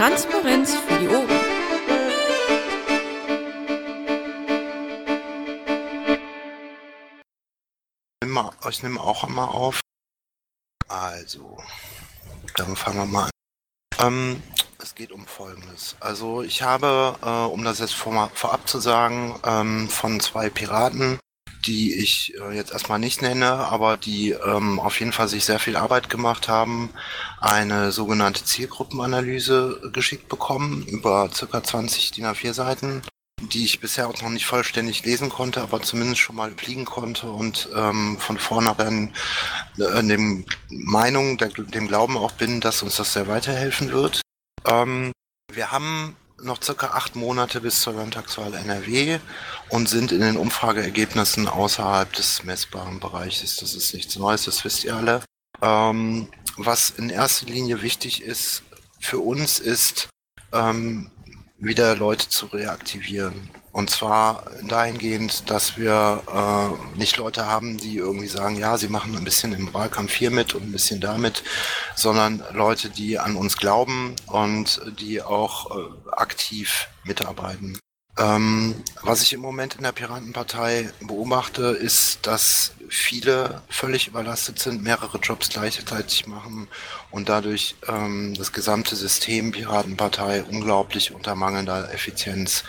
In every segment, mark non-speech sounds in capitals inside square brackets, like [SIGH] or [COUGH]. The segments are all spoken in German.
Transparenz für die Ohren. Ich nehme auch einmal auf. Also, dann fangen wir mal an. Ähm, es geht um Folgendes. Also ich habe, äh, um das jetzt vor, vorab zu sagen, ähm, von zwei Piraten, die ich äh, jetzt erstmal nicht nenne, aber die ähm, auf jeden Fall sich sehr viel Arbeit gemacht haben, eine sogenannte Zielgruppenanalyse geschickt bekommen über circa 20 DIN A4 Seiten die ich bisher auch noch nicht vollständig lesen konnte, aber zumindest schon mal fliegen konnte und ähm, von vornherein äh, dem Meinung, der, dem Glauben auch bin, dass uns das sehr weiterhelfen wird. Ähm, wir haben noch circa acht Monate bis zur Landtagswahl NRW und sind in den Umfrageergebnissen außerhalb des messbaren Bereiches. Das ist nichts Neues, das wisst ihr alle. Ähm, was in erster Linie wichtig ist für uns ist, ähm, wieder Leute zu reaktivieren. Und zwar dahingehend, dass wir äh, nicht Leute haben, die irgendwie sagen, ja, sie machen ein bisschen im Wahlkampf hier mit und ein bisschen damit, sondern Leute, die an uns glauben und die auch äh, aktiv mitarbeiten. Ähm, was ich im Moment in der Piratenpartei beobachte, ist, dass viele völlig überlastet sind, mehrere Jobs gleichzeitig machen und dadurch ähm, das gesamte System Piratenpartei unglaublich unter mangelnder Effizienz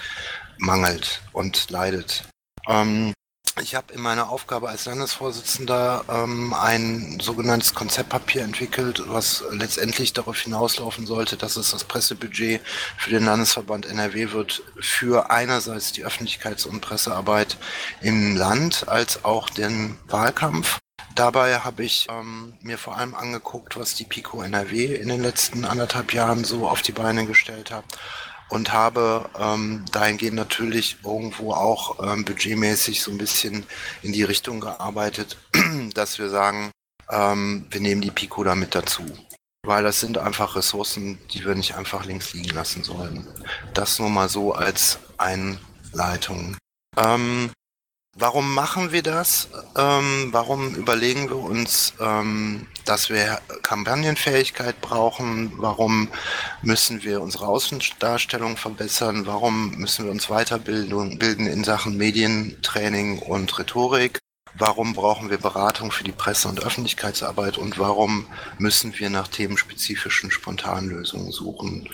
mangelt und leidet. Ähm, ich habe in meiner Aufgabe als Landesvorsitzender ähm, ein sogenanntes Konzeptpapier entwickelt, was letztendlich darauf hinauslaufen sollte, dass es das Pressebudget für den Landesverband NRW wird für einerseits die Öffentlichkeits- und Pressearbeit im Land als auch den Wahlkampf. Dabei habe ich ähm, mir vor allem angeguckt, was die Pico NRW in den letzten anderthalb Jahren so auf die Beine gestellt hat und habe ähm, dahingehend natürlich irgendwo auch ähm, budgetmäßig so ein bisschen in die Richtung gearbeitet, [CLEARS THROAT] dass wir sagen, ähm, wir nehmen die Pico da mit dazu. Weil das sind einfach Ressourcen, die wir nicht einfach links liegen lassen sollen. Das nur mal so als Einleitung. Ähm, Warum machen wir das? Ähm, warum überlegen wir uns, ähm, dass wir Kampagnenfähigkeit brauchen? Warum müssen wir unsere Außendarstellung verbessern? Warum müssen wir uns weiterbilden bilden in Sachen Medientraining und Rhetorik? Warum brauchen wir Beratung für die Presse- und Öffentlichkeitsarbeit und warum müssen wir nach themenspezifischen Spontanlösungen suchen?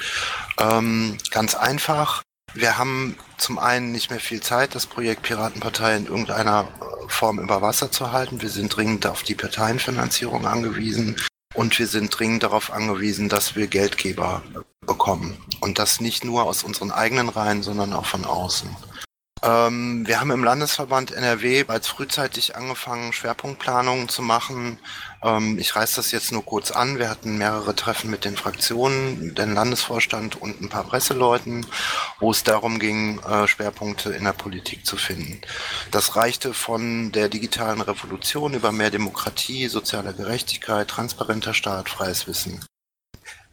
Ähm, ganz einfach, wir haben zum einen nicht mehr viel Zeit, das Projekt Piratenpartei in irgendeiner äh, Form über Wasser zu halten. Wir sind dringend auf die Parteienfinanzierung angewiesen und wir sind dringend darauf angewiesen, dass wir Geldgeber bekommen. Und das nicht nur aus unseren eigenen Reihen, sondern auch von außen. Ähm, wir haben im Landesverband NRW bereits frühzeitig angefangen, Schwerpunktplanungen zu machen. Ähm, ich reiße das jetzt nur kurz an. Wir hatten mehrere Treffen mit den Fraktionen, den Landesvorstand und ein paar Presseleuten, wo es darum ging, äh, Schwerpunkte in der Politik zu finden. Das reichte von der digitalen Revolution über mehr Demokratie, soziale Gerechtigkeit, transparenter Staat, freies Wissen.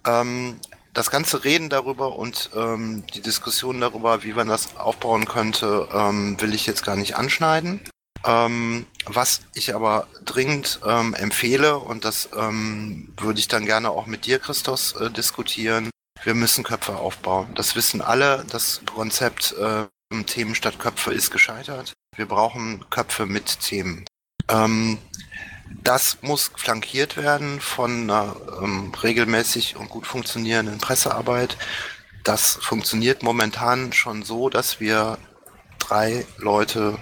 Ähm, das ganze Reden darüber und ähm, die Diskussion darüber, wie man das aufbauen könnte, ähm, will ich jetzt gar nicht anschneiden. Ähm, was ich aber dringend ähm, empfehle, und das ähm, würde ich dann gerne auch mit dir, Christos, äh, diskutieren, wir müssen Köpfe aufbauen. Das wissen alle. Das Konzept äh, Themen statt Köpfe ist gescheitert. Wir brauchen Köpfe mit Themen. Ähm, das muss flankiert werden von einer ähm, regelmäßig und gut funktionierenden Pressearbeit. Das funktioniert momentan schon so, dass wir drei Leute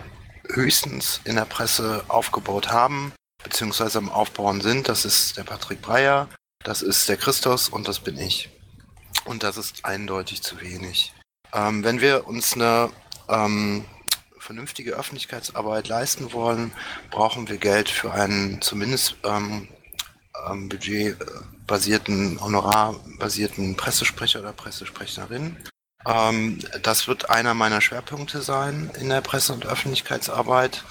höchstens in der Presse aufgebaut haben, beziehungsweise am Aufbauen sind. Das ist der Patrick Breyer, das ist der Christos und das bin ich. Und das ist eindeutig zu wenig. Ähm, wenn wir uns eine ähm, vernünftige Öffentlichkeitsarbeit leisten wollen, brauchen wir Geld für einen zumindest ähm, ähm, budgetbasierten, honorarbasierten Pressesprecher oder Pressesprecherin. Ähm, das wird einer meiner Schwerpunkte sein in der Presse- und Öffentlichkeitsarbeit,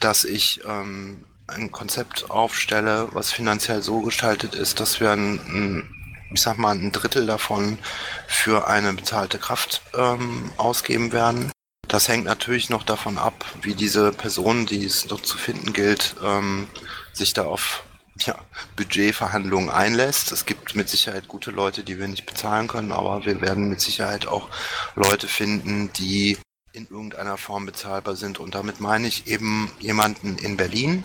dass ich ähm, ein Konzept aufstelle, was finanziell so gestaltet ist, dass wir ein, ein ich sag mal, ein Drittel davon für eine bezahlte Kraft ähm, ausgeben werden. Das hängt natürlich noch davon ab, wie diese Person, die es dort zu finden gilt, ähm, sich da auf ja, Budgetverhandlungen einlässt. Es gibt mit Sicherheit gute Leute, die wir nicht bezahlen können, aber wir werden mit Sicherheit auch Leute finden, die in irgendeiner Form bezahlbar sind. Und damit meine ich eben jemanden in Berlin,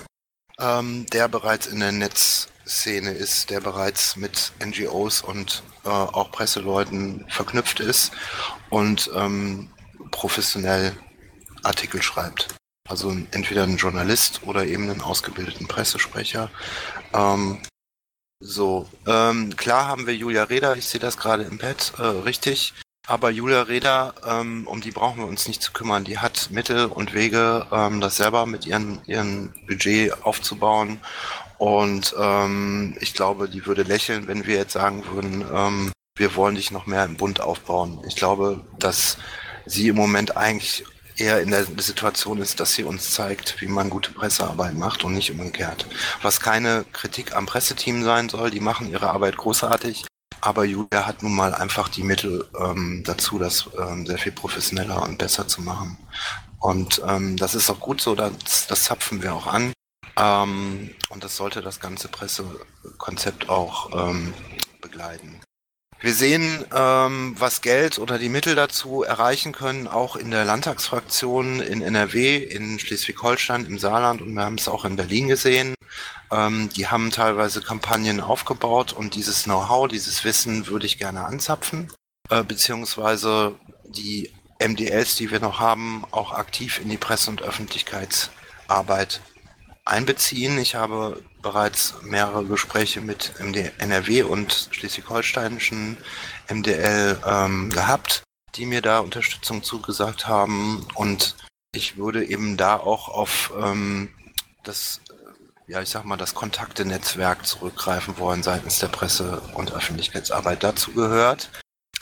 ähm, der bereits in der Netzszene ist, der bereits mit NGOs und äh, auch Presseleuten verknüpft ist und ähm, professionell Artikel schreibt. Also entweder ein Journalist oder eben einen ausgebildeten Pressesprecher. Ähm, so, ähm, klar haben wir Julia Reda, ich sehe das gerade im Pad, äh, richtig. Aber Julia Reda, ähm, um die brauchen wir uns nicht zu kümmern. Die hat Mittel und Wege, ähm, das selber mit ihrem ihren Budget aufzubauen. Und ähm, ich glaube, die würde lächeln, wenn wir jetzt sagen würden, ähm, wir wollen dich noch mehr im Bund aufbauen. Ich glaube, dass sie im Moment eigentlich eher in der Situation ist, dass sie uns zeigt, wie man gute Pressearbeit macht und nicht umgekehrt. Was keine Kritik am Presseteam sein soll, die machen ihre Arbeit großartig, aber Julia hat nun mal einfach die Mittel ähm, dazu, das ähm, sehr viel professioneller und besser zu machen. Und ähm, das ist auch gut so, das, das zapfen wir auch an. Ähm, und das sollte das ganze Pressekonzept auch ähm, begleiten. Wir sehen, ähm, was Geld oder die Mittel dazu erreichen können, auch in der Landtagsfraktion in NRW, in Schleswig-Holstein, im Saarland und wir haben es auch in Berlin gesehen. Ähm, die haben teilweise Kampagnen aufgebaut und dieses Know-how, dieses Wissen würde ich gerne anzapfen, äh, beziehungsweise die MDLs, die wir noch haben, auch aktiv in die Presse- und Öffentlichkeitsarbeit einbeziehen. Ich habe bereits mehrere Gespräche mit NRW und schleswig-holsteinischen MDL ähm, gehabt, die mir da Unterstützung zugesagt haben. Und ich würde eben da auch auf ähm, das, ja, ich sag mal, das Kontaktenetzwerk zurückgreifen wollen seitens der Presse- und Öffentlichkeitsarbeit. Dazu gehört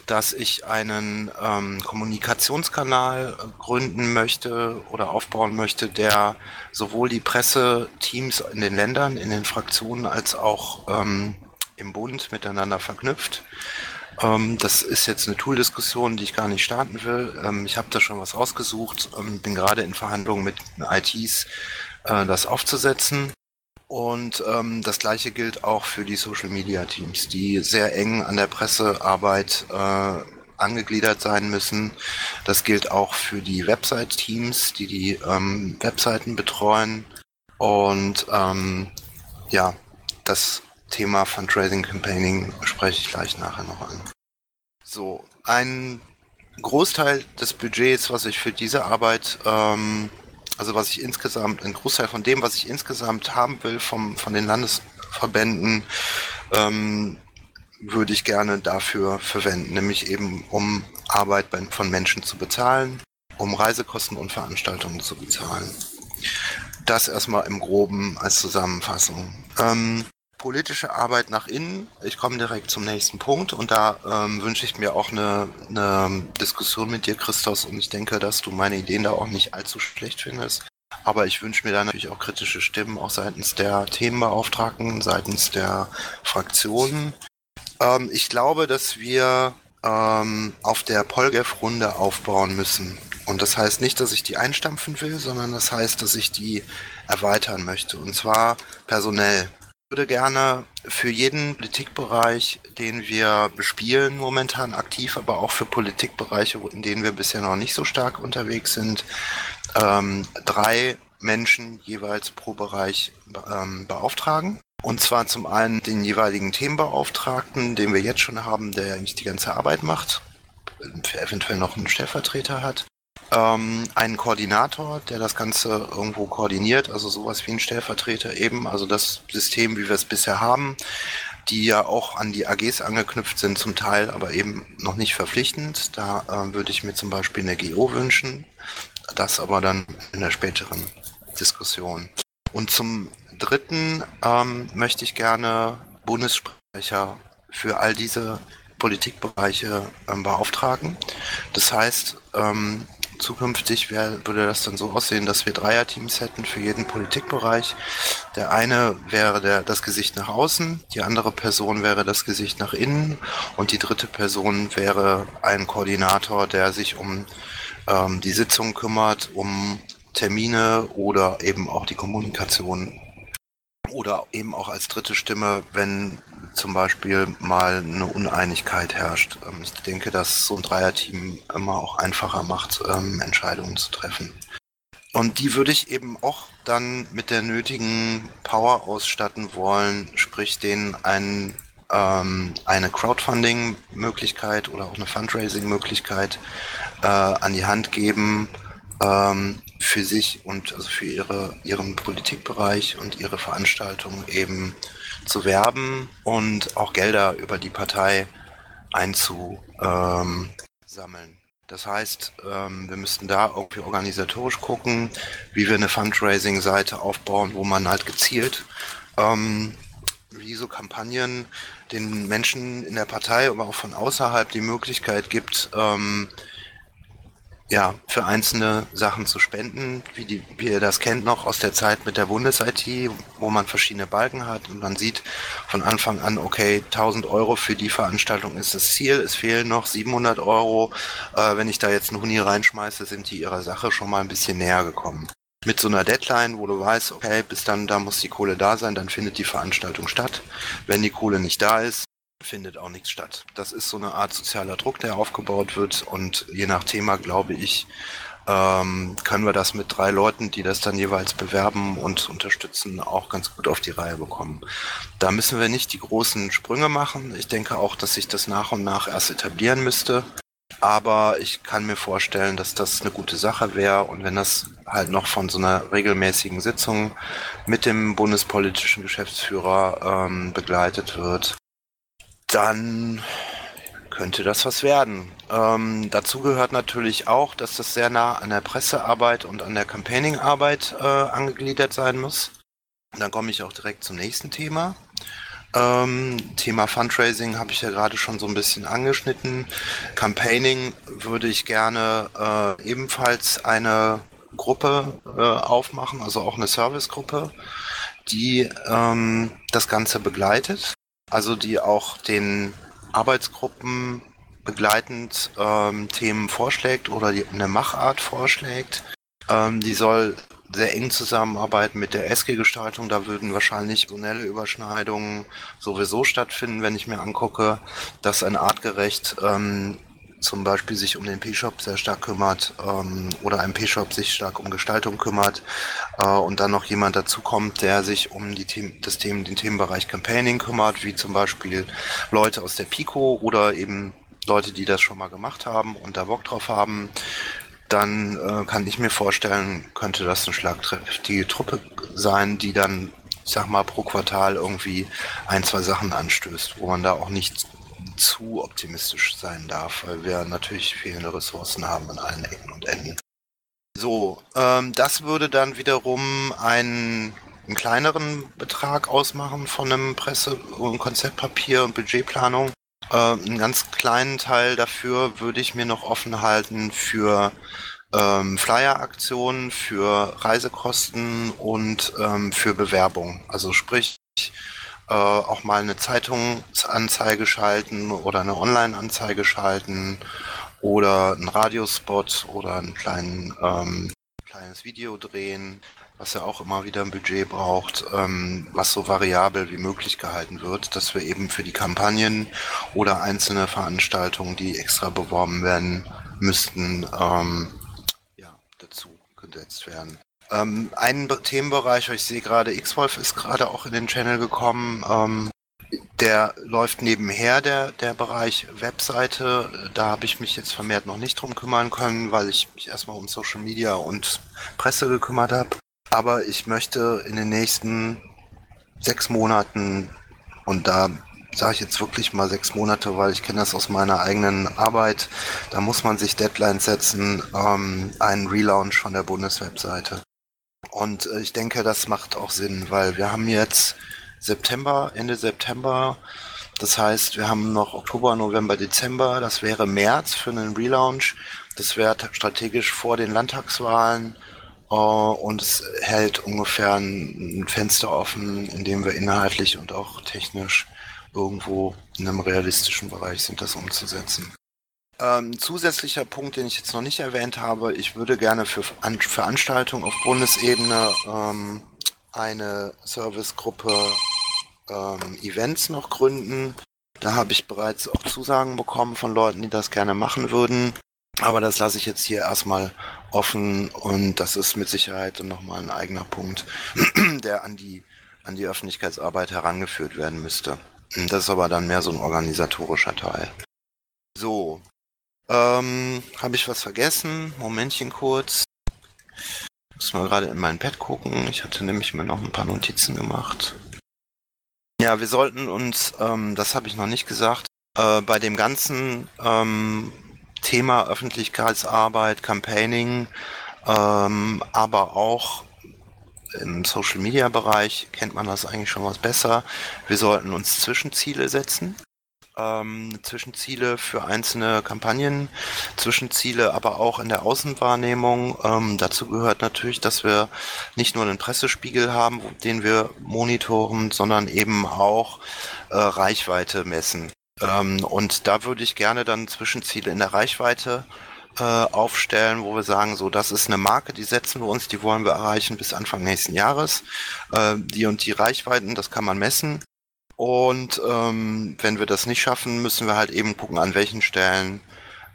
dass ich einen ähm, Kommunikationskanal gründen möchte oder aufbauen möchte, der sowohl die Presseteams in den Ländern, in den Fraktionen als auch ähm, im Bund miteinander verknüpft. Ähm, das ist jetzt eine Tool-Diskussion, die ich gar nicht starten will. Ähm, ich habe da schon was ausgesucht, ähm, bin gerade in Verhandlungen mit ITs, äh, das aufzusetzen. Und ähm, das gleiche gilt auch für die Social Media Teams, die sehr eng an der Pressearbeit äh, angegliedert sein müssen. Das gilt auch für die Website-Teams, die die ähm, Webseiten betreuen. Und ähm, ja, das Thema Fundraising Campaigning spreche ich gleich nachher noch an. So, ein Großteil des Budgets, was ich für diese Arbeit ähm, also was ich insgesamt, ein Großteil von dem, was ich insgesamt haben will vom, von den Landesverbänden, ähm, würde ich gerne dafür verwenden, nämlich eben um Arbeit bei, von Menschen zu bezahlen, um Reisekosten und Veranstaltungen zu bezahlen. Das erstmal im groben als Zusammenfassung. Ähm, politische Arbeit nach innen. Ich komme direkt zum nächsten Punkt und da ähm, wünsche ich mir auch eine, eine Diskussion mit dir, Christos, und ich denke, dass du meine Ideen da auch nicht allzu schlecht findest. Aber ich wünsche mir da natürlich auch kritische Stimmen, auch seitens der Themenbeauftragten, seitens der Fraktionen. Ähm, ich glaube, dass wir ähm, auf der Polgef-Runde aufbauen müssen. Und das heißt nicht, dass ich die einstampfen will, sondern das heißt, dass ich die erweitern möchte. Und zwar personell würde gerne für jeden Politikbereich, den wir bespielen, momentan aktiv, aber auch für Politikbereiche, in denen wir bisher noch nicht so stark unterwegs sind, ähm, drei Menschen jeweils pro Bereich ähm, beauftragen. Und zwar zum einen den jeweiligen Themenbeauftragten, den wir jetzt schon haben, der eigentlich die ganze Arbeit macht, eventuell noch einen Stellvertreter hat ähm, einen Koordinator, der das Ganze irgendwo koordiniert, also sowas wie ein Stellvertreter eben, also das System, wie wir es bisher haben, die ja auch an die AGs angeknüpft sind, zum Teil aber eben noch nicht verpflichtend. Da äh, würde ich mir zum Beispiel eine GO wünschen, das aber dann in der späteren Diskussion. Und zum Dritten ähm, möchte ich gerne Bundessprecher für all diese Politikbereiche ähm, beauftragen. Das heißt, ähm, Zukünftig wär, würde das dann so aussehen, dass wir Dreierteams hätten für jeden Politikbereich. Der eine wäre der, das Gesicht nach außen, die andere Person wäre das Gesicht nach innen und die dritte Person wäre ein Koordinator, der sich um ähm, die Sitzung kümmert, um Termine oder eben auch die Kommunikation oder eben auch als dritte Stimme, wenn zum Beispiel mal eine Uneinigkeit herrscht. Ähm, ich denke, dass so ein Dreierteam immer auch einfacher macht, ähm, Entscheidungen zu treffen. Und die würde ich eben auch dann mit der nötigen Power ausstatten wollen, sprich denen ein, ähm, eine Crowdfunding-Möglichkeit oder auch eine Fundraising-Möglichkeit äh, an die Hand geben, ähm, für sich und also für ihre, ihren Politikbereich und ihre Veranstaltungen eben zu werben und auch Gelder über die Partei einzusammeln. Das heißt, ähm, wir müssten da irgendwie organisatorisch gucken, wie wir eine Fundraising-Seite aufbauen, wo man halt gezielt ähm, wie so Kampagnen den Menschen in der Partei, aber auch von außerhalb die Möglichkeit gibt, ähm, ja, für einzelne Sachen zu spenden, wie, die, wie ihr das kennt noch aus der Zeit mit der Bundes-IT, wo man verschiedene Balken hat und man sieht von Anfang an, okay, 1000 Euro für die Veranstaltung ist das Ziel, es fehlen noch 700 Euro. Äh, wenn ich da jetzt einen Huni reinschmeiße, sind die ihrer Sache schon mal ein bisschen näher gekommen. Mit so einer Deadline, wo du weißt, okay, bis dann, da muss die Kohle da sein, dann findet die Veranstaltung statt. Wenn die Kohle nicht da ist, findet auch nichts statt. Das ist so eine Art sozialer Druck, der aufgebaut wird und je nach Thema, glaube ich, ähm, können wir das mit drei Leuten, die das dann jeweils bewerben und unterstützen, auch ganz gut auf die Reihe bekommen. Da müssen wir nicht die großen Sprünge machen. Ich denke auch, dass sich das nach und nach erst etablieren müsste. Aber ich kann mir vorstellen, dass das eine gute Sache wäre und wenn das halt noch von so einer regelmäßigen Sitzung mit dem bundespolitischen Geschäftsführer ähm, begleitet wird, dann könnte das was werden. Ähm, dazu gehört natürlich auch, dass das sehr nah an der Pressearbeit und an der Campaigning-Arbeit äh, angegliedert sein muss. Und dann komme ich auch direkt zum nächsten Thema. Ähm, Thema Fundraising habe ich ja gerade schon so ein bisschen angeschnitten. Campaigning würde ich gerne äh, ebenfalls eine Gruppe äh, aufmachen, also auch eine Servicegruppe, die ähm, das Ganze begleitet also die auch den Arbeitsgruppen begleitend ähm, Themen vorschlägt oder die, eine Machart vorschlägt. Ähm, die soll sehr eng zusammenarbeiten mit der SG-Gestaltung. Da würden wahrscheinlich personelle Überschneidungen sowieso stattfinden, wenn ich mir angucke, dass ein artgerecht ähm, zum Beispiel sich um den P-Shop sehr stark kümmert ähm, oder ein P-Shop sich stark um Gestaltung kümmert äh, und dann noch jemand dazukommt, der sich um die Themen, das Themen, den Themenbereich Campaigning kümmert, wie zum Beispiel Leute aus der Pico oder eben Leute, die das schon mal gemacht haben und da Bock drauf haben, dann äh, kann ich mir vorstellen, könnte das eine schlagkräftige Truppe sein, die dann, ich sag mal, pro Quartal irgendwie ein, zwei Sachen anstößt, wo man da auch nicht zu optimistisch sein darf, weil wir natürlich fehlende Ressourcen haben an allen Ecken und Enden. So, ähm, das würde dann wiederum einen, einen kleineren Betrag ausmachen von einem Presse- und Konzeptpapier und Budgetplanung. Äh, einen ganz kleinen Teil dafür würde ich mir noch offen halten für ähm, Flyer-Aktionen, für Reisekosten und ähm, für Bewerbung. Also sprich, äh, auch mal eine Zeitungsanzeige schalten oder eine Online-Anzeige schalten oder einen Radiospot oder ein kleinen, ähm, kleines Video drehen, was ja auch immer wieder ein Budget braucht, ähm, was so variabel wie möglich gehalten wird, dass wir eben für die Kampagnen oder einzelne Veranstaltungen, die extra beworben werden müssten, ähm, ja, dazu gesetzt werden. Ähm, ein Themenbereich, ich sehe gerade, X-Wolf ist gerade auch in den Channel gekommen. Ähm, der läuft nebenher, der, der Bereich Webseite. Da habe ich mich jetzt vermehrt noch nicht drum kümmern können, weil ich mich erstmal um Social Media und Presse gekümmert habe. Aber ich möchte in den nächsten sechs Monaten, und da sage ich jetzt wirklich mal sechs Monate, weil ich kenne das aus meiner eigenen Arbeit, da muss man sich Deadlines setzen, ähm, einen Relaunch von der Bundeswebseite. Und äh, ich denke, das macht auch Sinn, weil wir haben jetzt September, Ende September. Das heißt, wir haben noch Oktober, November, Dezember. Das wäre März für einen Relaunch. Das wäre strategisch vor den Landtagswahlen. Uh, und es hält ungefähr ein, ein, Fenster offen, in dem wir inhaltlich und auch technisch irgendwo in einem realistischen Bereich sind, das umzusetzen. Ähm, zusätzlicher Punkt, den ich jetzt noch nicht erwähnt habe, ich würde gerne für An Veranstaltungen auf Bundesebene ähm, eine Servicegruppe ähm, Events noch gründen. Da habe ich bereits auch Zusagen bekommen von Leuten, die das gerne machen würden. Aber das lasse ich jetzt hier erstmal offen und das ist mit Sicherheit nochmal ein eigener Punkt, [CLEARS THROAT] der an die, an die Öffentlichkeitsarbeit herangeführt werden müsste. Das ist aber dann mehr so ein organisatorischer Teil. Ähm, habe ich was vergessen? Momentchen kurz. Muss mal gerade in mein Pad gucken. Ich hatte nämlich mir noch ein paar Notizen gemacht. Ja, wir sollten uns, ähm, das habe ich noch nicht gesagt, äh, bei dem ganzen ähm, Thema Öffentlichkeitsarbeit, Campaigning, ähm, aber auch im Social Media Bereich kennt man das eigentlich schon was besser. Wir sollten uns Zwischenziele setzen. Ähm, Zwischenziele für einzelne Kampagnen, Zwischenziele aber auch in der Außenwahrnehmung. Ähm, dazu gehört natürlich, dass wir nicht nur einen Pressespiegel haben, den wir monitoren, sondern eben auch äh, Reichweite messen. Ähm, und da würde ich gerne dann Zwischenziele in der Reichweite äh, aufstellen, wo wir sagen, so, das ist eine Marke, die setzen wir uns, die wollen wir erreichen bis Anfang nächsten Jahres. Äh, die und die Reichweiten, das kann man messen. Und ähm, wenn wir das nicht schaffen, müssen wir halt eben gucken, an welchen Stellen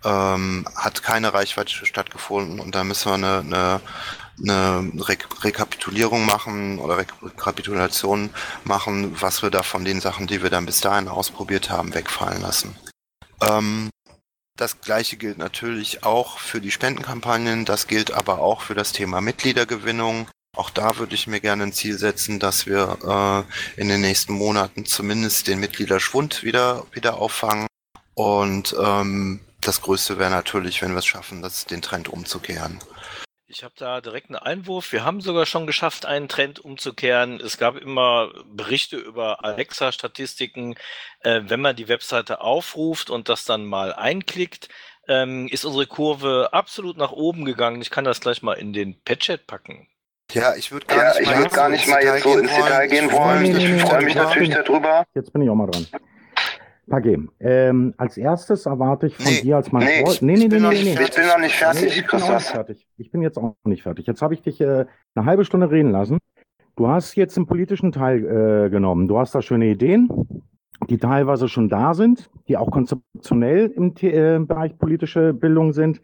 ähm, hat keine Reichweite stattgefunden und da müssen wir eine, eine eine Re Rekapitulierung machen oder Re Rekapitulation machen, was wir da von den Sachen, die wir dann bis dahin ausprobiert haben, wegfallen lassen. Ähm, das gleiche gilt natürlich auch für die Spendenkampagnen, das gilt aber auch für das Thema Mitgliedergewinnung. Auch da würde ich mir gerne ein Ziel setzen, dass wir äh, in den nächsten Monaten zumindest den Mitgliederschwund wieder, wieder auffangen. Und ähm, das Größte wäre natürlich, wenn wir es schaffen, das, den Trend umzukehren. Ich habe da direkt einen Einwurf. Wir haben sogar schon geschafft, einen Trend umzukehren. Es gab immer Berichte über Alexa-Statistiken. Äh, wenn man die Webseite aufruft und das dann mal einklickt, ähm, ist unsere Kurve absolut nach oben gegangen. Ich kann das gleich mal in den Patchet packen. Ja, ich würde gar, ja, würd gar nicht mal jetzt so ins Detail gehen wollen. Ich freue mich natürlich darüber. Jetzt bin ich auch mal dran. Pagé, ähm, als erstes erwarte ich von nee, dir als mein nee, Freund. Nee, nee, nee, nee, nee. Ich bin noch nicht fertig, nee, ich bin auch nicht fertig. Ich bin jetzt auch nicht fertig. Jetzt habe ich dich äh, eine halbe Stunde reden lassen. Du hast jetzt den politischen Teil äh, genommen. Du hast da schöne Ideen, die teilweise schon da sind, die auch konzeptionell im äh, Bereich politische Bildung sind.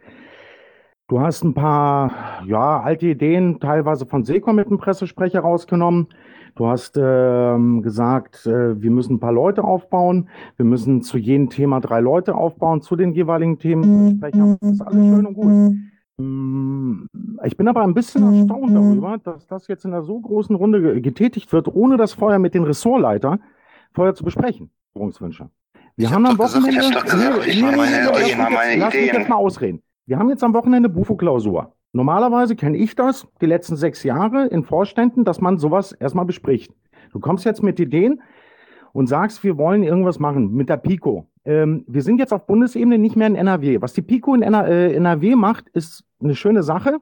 Du hast ein paar ja, alte Ideen, teilweise von Sekom mit dem Pressesprecher rausgenommen. Du hast ähm, gesagt, äh, wir müssen ein paar Leute aufbauen. Wir müssen zu jedem Thema drei Leute aufbauen, zu den jeweiligen Themen sprechen. Das ist alles schön und gut. Mm, ich bin aber ein bisschen erstaunt darüber, dass das jetzt in einer so großen Runde getätigt wird, ohne das vorher mit den Ressortleiter vorher zu besprechen. Wir ich haben hab am Wochenende. Gesagt, ich hab nee, nee, meine, nee, meine lass mich jetzt mal ausreden. Wir haben jetzt am Wochenende Bufo-Klausur. Normalerweise kenne ich das die letzten sechs Jahre in Vorständen, dass man sowas erstmal bespricht. Du kommst jetzt mit Ideen und sagst, wir wollen irgendwas machen mit der Pico. Ähm, wir sind jetzt auf Bundesebene nicht mehr in NRW. Was die Pico in NRW äh, macht, ist eine schöne Sache.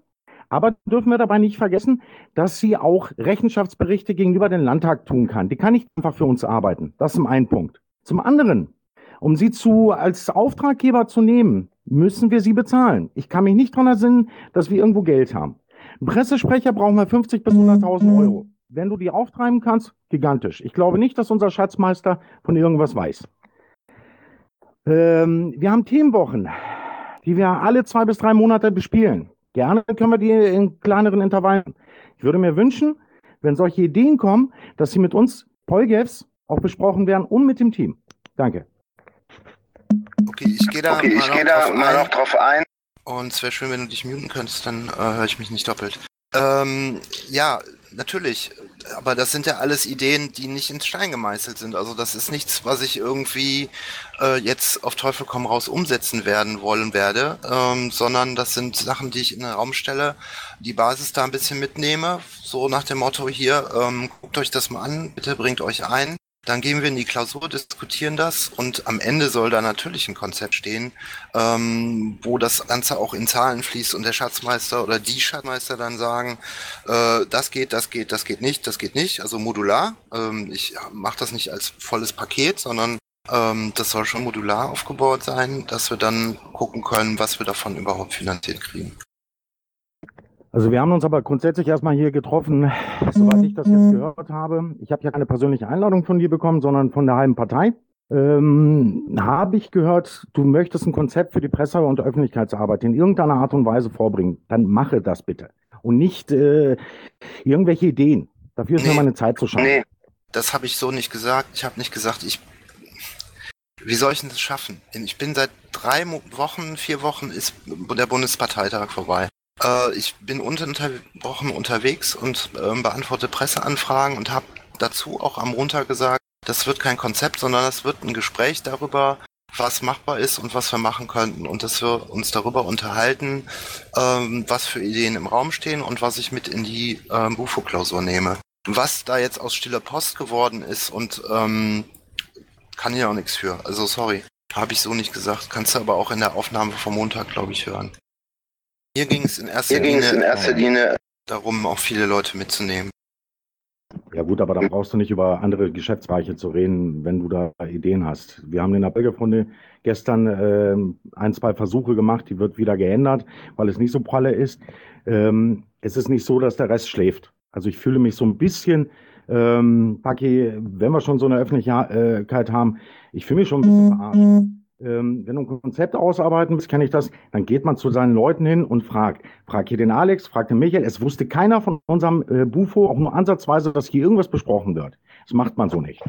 Aber dürfen wir dabei nicht vergessen, dass sie auch Rechenschaftsberichte gegenüber dem Landtag tun kann. Die kann nicht einfach für uns arbeiten. Das ist zum einen Punkt. Zum anderen, um sie zu, als Auftraggeber zu nehmen, müssen wir sie bezahlen. Ich kann mich nicht daran erinnern, dass wir irgendwo Geld haben. Ein Pressesprecher brauchen wir 50 bis 100.000 Euro. Wenn du die auftreiben kannst, gigantisch. Ich glaube nicht, dass unser Schatzmeister von irgendwas weiß. Ähm, wir haben Themenwochen, die wir alle zwei bis drei Monate bespielen. Gerne können wir die in kleineren Intervallen. Ich würde mir wünschen, wenn solche Ideen kommen, dass sie mit uns Polgefs auch besprochen werden und mit dem Team. Danke. Okay, ich gehe da, okay, mal, noch da mal, noch drauf ein. Und es wäre schön, wenn du dich muten könntest, dann äh, höre ich mich nicht doppelt. Ähm, ja, natürlich. Aber das sind ja alles Ideen, die nicht ins Stein gemeißelt sind. Also das ist nichts, was ich irgendwie äh, jetzt auf Teufel komm raus umsetzen werden wollen werde, ähm, sondern das sind Sachen, die ich in den Raum stelle, die Basis da ein bisschen mitnehme, so nach dem Motto hier, ähm, guckt euch das mal an, bitte bringt euch ein. Dann gehen wir in die Klausur, diskutieren das und am Ende soll da natürlich ein Konzept stehen, ähm, wo das Ganze auch in Zahlen fließt und der Schatzmeister oder die Schatzmeister dann sagen, äh, das geht, das geht, das geht nicht, das geht nicht, also modular. Ähm, ich mache das nicht als volles Paket, sondern ähm, das soll schon modular aufgebaut sein, dass wir dann gucken können, was wir davon überhaupt finanziert kriegen. Also wir haben uns aber grundsätzlich erstmal hier getroffen, soweit ich das jetzt gehört habe. Ich habe ja keine persönliche Einladung von dir bekommen, sondern von der halben Partei. Ähm, habe ich gehört, du möchtest ein Konzept für die Presse- und Öffentlichkeitsarbeit in irgendeiner Art und Weise vorbringen. Dann mache das bitte. Und nicht äh, irgendwelche Ideen. Dafür ist Nee. mir meine Zeit zu schaffen. Nee, das habe ich so nicht gesagt. Ich habe nicht gesagt, ich. Wie soll ich denn das schaffen? Ich bin seit drei Wochen, vier Wochen ist der Bundesparteitag vorbei. Äh, ich bin unter Wochen unterwegs und ähm, beantworte Presseanfragen und habe dazu auch am Montag gesagt, das wird kein Konzept, sondern das wird ein Gespräch darüber, was machbar ist und was wir machen könnten und dass wir uns darüber unterhalten, ähm, was für Ideen im Raum stehen und was ich mit in die ähm, Bufo-Klausur nehme. Was da jetzt aus stiller Post geworden ist und ähm, kann ich auch nichts für. Also sorry, habe ich so nicht gesagt. Kannst du aber auch in der Aufnahme vom Montag, glaube ich, hören. Hier ging es in erster, es in Linie erster Linie darum, auch viele Leute mitzunehmen. Ja gut, aber dann brauchst du nicht über andere Geschäftsbereiche zu reden, wenn du da Ideen hast. Wir haben in der Bürgerfrunde gestern ähm, ein, zwei Versuche gemacht, die wird wieder geändert, weil es nicht so pralle ist. Ähm, es ist nicht so, dass der Rest schläft. Also ich fühle mich so ein bisschen, ähm, Paki, wenn wir schon so eine Öffentlichkeit haben, ich fühle mich schon ein bisschen verarscht. Ähm, wenn du ein Konzept ausarbeiten willst, kenne ich das, dann geht man zu seinen Leuten hin und fragt. Frag hier den Alex, frag den Michael. Es wusste keiner von unserem äh, Bufo auch nur ansatzweise, dass hier irgendwas besprochen wird. Das macht man so nicht.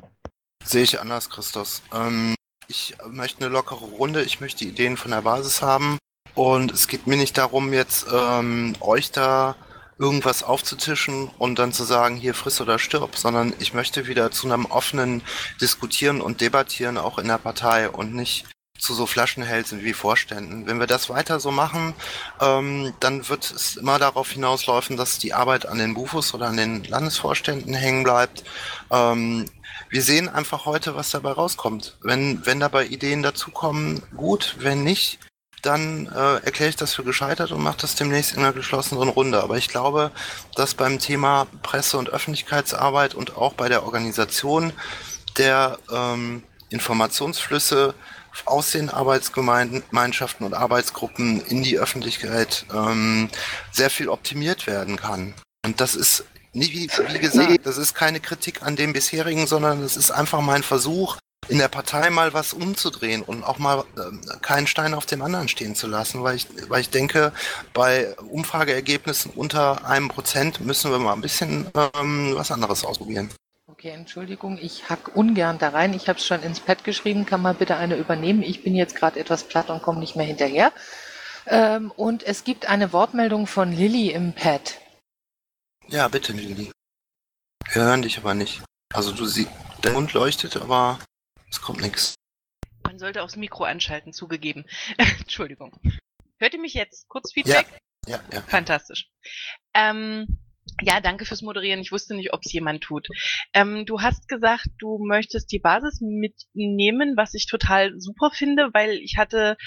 Sehe ich anders, Christos. Ähm, ich möchte eine lockere Runde, ich möchte Ideen von der Basis haben und es geht mir nicht darum, jetzt ähm, euch da irgendwas aufzutischen und dann zu sagen, hier friss oder stirb, sondern ich möchte wieder zu einem offenen Diskutieren und Debattieren auch in der Partei und nicht zu so Flaschenhälsen wie Vorständen. Wenn wir das weiter so machen, ähm, dann wird es immer darauf hinauslaufen, dass die Arbeit an den Bufos oder an den Landesvorständen hängen bleibt. Ähm, wir sehen einfach heute, was dabei rauskommt. Wenn, wenn dabei Ideen dazukommen, gut. Wenn nicht, dann äh, erkläre ich das für gescheitert und mache das demnächst in einer geschlossenen Runde. Aber ich glaube, dass beim Thema Presse- und Öffentlichkeitsarbeit und auch bei der Organisation der ähm, Informationsflüsse aus den Arbeitsgemeinschaften und Arbeitsgruppen in die Öffentlichkeit ähm, sehr viel optimiert werden kann. Und das ist, nie, wie, wie gesagt, das ist keine Kritik an dem bisherigen, sondern es ist einfach mein Versuch, in der Partei mal was umzudrehen und auch mal ähm, keinen Stein auf dem anderen stehen zu lassen, weil ich, weil ich denke, bei Umfrageergebnissen unter einem Prozent müssen wir mal ein bisschen ähm, was anderes ausprobieren. Okay, Entschuldigung, ich hack ungern da rein. Ich habe es schon ins Pad geschrieben. Kann mal bitte eine übernehmen? Ich bin jetzt gerade etwas platt und komme nicht mehr hinterher. Ähm, und es gibt eine Wortmeldung von Lilly im Pad. Ja, bitte, Lili. Wir hören dich aber nicht. Also du siehst, der Mund leuchtet, aber es kommt nichts. Man sollte aufs Mikro anschalten, zugegeben. [LAUGHS] Entschuldigung. Hört ihr mich jetzt? Kurz Feedback? Ja, ja. Fantastisch. Ähm, ja, danke fürs Moderieren. Ich wusste nicht, ob es jemand tut. Ähm, du hast gesagt, du möchtest die Basis mitnehmen, was ich total super finde, weil ich hatte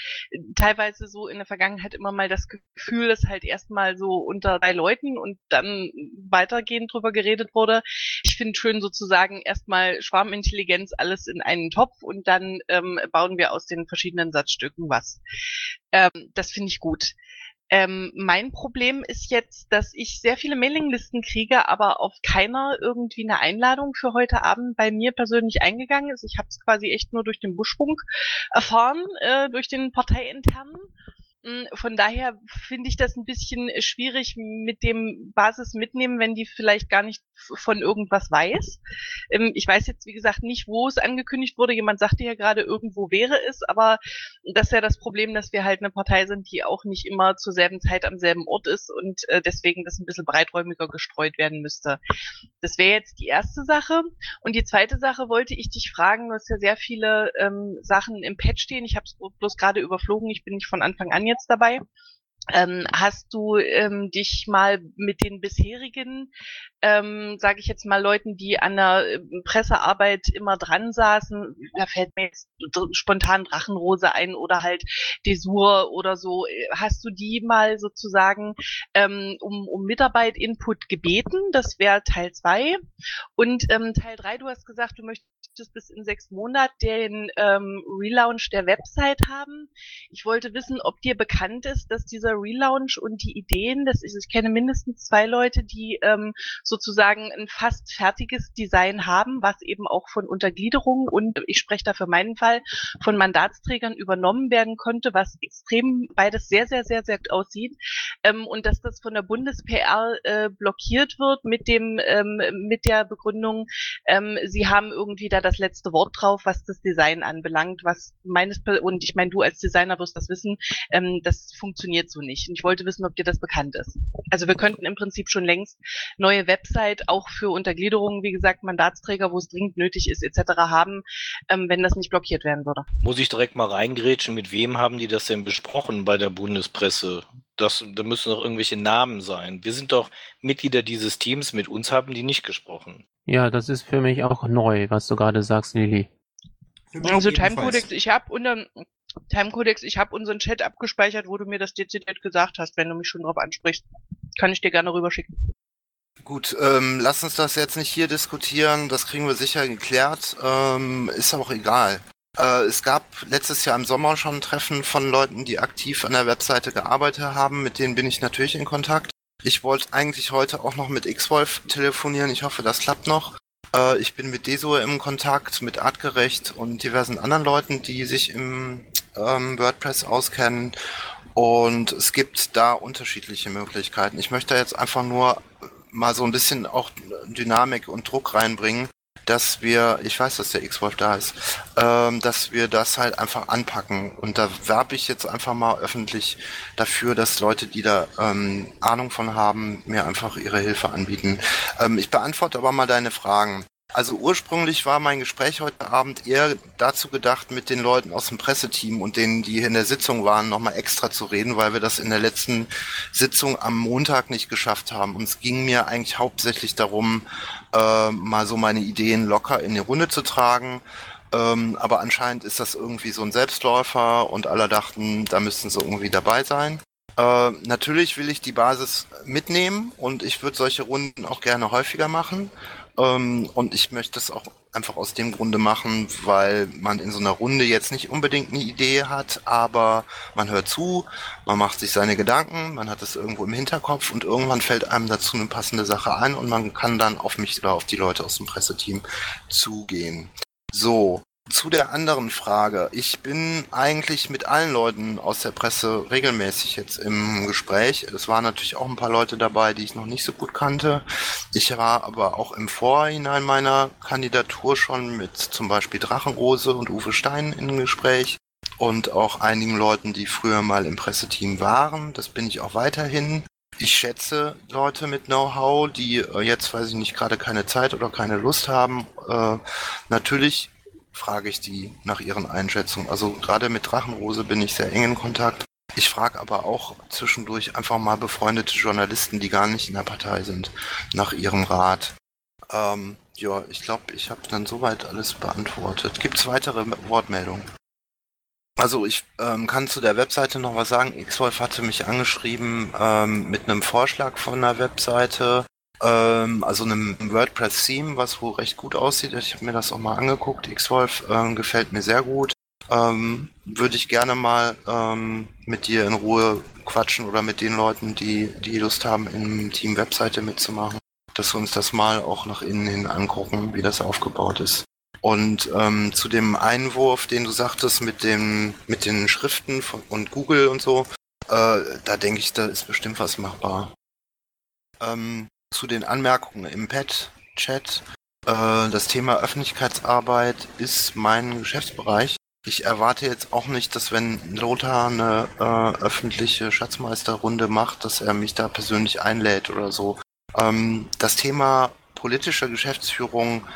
teilweise so in der Vergangenheit immer mal das Gefühl, dass halt erstmal so unter drei Leuten und dann weitergehend drüber geredet wurde. Ich finde schön sozusagen erstmal Schwarmintelligenz alles in einen Topf und dann ähm, bauen wir aus den verschiedenen Satzstücken was. Ähm, das finde ich gut. Ähm, mein Problem ist jetzt, dass ich sehr viele Mailinglisten kriege, aber auf keiner irgendwie eine Einladung für heute Abend bei mir persönlich eingegangen ist. Ich habe es quasi echt nur durch den Buschfunk erfahren, äh, durch den parteiinternen. Von daher finde ich das ein bisschen schwierig mit dem Basis mitnehmen, wenn die vielleicht gar nicht von irgendwas weiß. Ähm, Ich weiß jetzt, wie gesagt, nicht, wo es angekündigt wurde. Jemand sagte ja gerade, irgendwo wäre es, aber das ist ja das Problem, dass wir halt eine Partei sind, die auch nicht immer zur selben Zeit am selben Ort ist und äh, deswegen das ein bisschen breiträumiger gestreut werden müsste. Das wäre jetzt die erste Sache. Und die zweite Sache wollte ich dich fragen, du hast ja sehr viele ähm, Sachen im Pad stehen. Ich habe es bloß gerade überflogen, ich bin nicht von Anfang an jetzt dabei. Ähm, hast du ähm, dich mal mit den bisherigen, ähm, sage ich jetzt mal, Leuten, die an der äh, Pressearbeit immer dran saßen, da fällt mir jetzt spontan Drachenrose ein oder halt Desur oder so, hast du die mal sozusagen ähm, um, um Mitarbeit, Input gebeten? Das wäre Teil zwei Und ähm, Teil drei du hast gesagt, du möchtest bis in sechs Monaten den ähm, Relaunch der Website haben. Ich wollte wissen, ob dir bekannt ist, dass dieser Relaunch und die Ideen. Das ist, ich kenne mindestens zwei Leute, die ähm, sozusagen ein fast fertiges Design haben, was eben auch von Untergliederung und ich spreche da für meinen Fall von Mandatsträgern übernommen werden konnte, was extrem beides sehr, sehr, sehr, sehr gut aussieht. Ähm, und dass das von der Bundes-PR äh, blockiert wird mit dem, ähm, mit der Begründung, ähm, sie haben irgendwie da das letzte Wort drauf, was das Design anbelangt, was meines und ich meine, du als Designer wirst das wissen, ähm, das funktioniert so nicht. Und ich wollte wissen, ob dir das bekannt ist. Also wir könnten im Prinzip schon längst neue Website auch für Untergliederungen, wie gesagt, Mandatsträger, wo es dringend nötig ist, etc. haben, ähm, wenn das nicht blockiert werden würde. Muss ich direkt mal reingrätschen, mit wem haben die das denn besprochen bei der Bundespresse? Das, da müssen doch irgendwelche Namen sein. Wir sind doch Mitglieder dieses Teams, mit uns haben die nicht gesprochen. Ja, das ist für mich auch neu, was du gerade sagst, Lili. Also Timecodex, ich habe unter Timecodex, ich habe unseren Chat abgespeichert, wo du mir das dezidiert gesagt hast, wenn du mich schon drauf ansprichst. Kann ich dir gerne rüberschicken. Gut, ähm, lass uns das jetzt nicht hier diskutieren, das kriegen wir sicher geklärt, ähm, ist auch egal. Äh, es gab letztes Jahr im Sommer schon ein Treffen von Leuten, die aktiv an der Webseite gearbeitet haben, mit denen bin ich natürlich in Kontakt. Ich wollte eigentlich heute auch noch mit Xwolf telefonieren, ich hoffe, das klappt noch. Äh, ich bin mit Deso im Kontakt, mit Artgerecht und diversen anderen Leuten, die sich im ähm, WordPress auskennen. Und es gibt da unterschiedliche Möglichkeiten. Ich möchte jetzt einfach nur mal so ein bisschen auch Dynamik und Druck reinbringen, dass wir, ich weiß, dass der X-Wolf da ist, ähm, dass wir das halt einfach anpacken. Und da werbe ich jetzt einfach mal öffentlich dafür, dass Leute, die da ähm, Ahnung von haben, mir einfach ihre Hilfe anbieten. Ähm, ich beantworte aber mal deine Fragen. Also ursprünglich war mein Gespräch heute Abend eher dazu gedacht, mit den Leuten aus dem Presseteam und denen, die in der Sitzung waren, nochmal extra zu reden, weil wir das in der letzten Sitzung am Montag nicht geschafft haben. Und es ging mir eigentlich hauptsächlich darum, äh, mal so meine Ideen locker in die Runde zu tragen. Ähm, aber anscheinend ist das irgendwie so ein Selbstläufer und alle dachten, da müssten sie irgendwie dabei sein. Äh, natürlich will ich die Basis mitnehmen und ich würde solche Runden auch gerne häufiger machen. Ähm, und ich möchte es auch einfach aus dem Grunde machen, weil man in so einer Runde jetzt nicht unbedingt eine Idee hat, aber man hört zu, man macht sich seine Gedanken, man hat es irgendwo im Hinterkopf und irgendwann fällt einem dazu eine passende Sache ein und man kann dann auf mich oder auf die Leute aus dem Presseteam zugehen. So, zu der anderen Frage. Ich bin eigentlich mit allen Leuten aus der Presse regelmäßig jetzt im Gespräch. Es waren natürlich auch ein paar Leute dabei, die ich noch nicht so gut kannte. Ich war aber auch im Vorhinein meiner Kandidatur schon mit zum Beispiel Drachenrose und Uwe Stein in Gespräch und auch einigen Leuten, die früher mal im Presseteam waren. Das bin ich auch weiterhin. Ich schätze Leute mit Know-how, die äh, jetzt, weiß ich nicht, gerade keine Zeit oder keine Lust haben. Äh, natürlich frage ich die nach ihren Einschätzungen. Also gerade mit Drachenrose bin ich sehr eng in Kontakt. Ich frage aber auch zwischendurch einfach mal befreundete Journalisten, die gar nicht in der Partei sind, nach ihrem Rat. Ähm, ja, ich glaube, ich habe dann soweit alles beantwortet. Gibt es weitere Wortmeldungen? Also ich ähm, kann zu der Webseite noch was sagen. Xwolf hatte mich angeschrieben ähm, mit einem Vorschlag von einer Webseite. Ähm, also einem WordPress-Theme, was wohl recht gut aussieht. Ich habe mir das auch mal angeguckt. Xwolf ähm, gefällt mir sehr gut. Ähm, Würde ich gerne mal ähm, mit dir in Ruhe quatschen oder mit den Leuten, die, die Lust haben, im Team Webseite mitzumachen. Dass wir uns das mal auch nach innen hin angucken, wie das aufgebaut ist. Und ähm, zu dem Einwurf, den du sagtest mit dem mit den Schriften von, und Google und so, äh, da denke ich, da ist bestimmt was machbar. Ähm, zu den Anmerkungen im Pad-Chat. Äh, das Thema Öffentlichkeitsarbeit ist mein Geschäftsbereich. Ich erwarte jetzt auch nicht, dass wenn Lothar eine äh, öffentliche Schatzmeisterrunde macht, dass er mich da persönlich einlädt oder so. Ähm, das Thema politische Geschäftsführung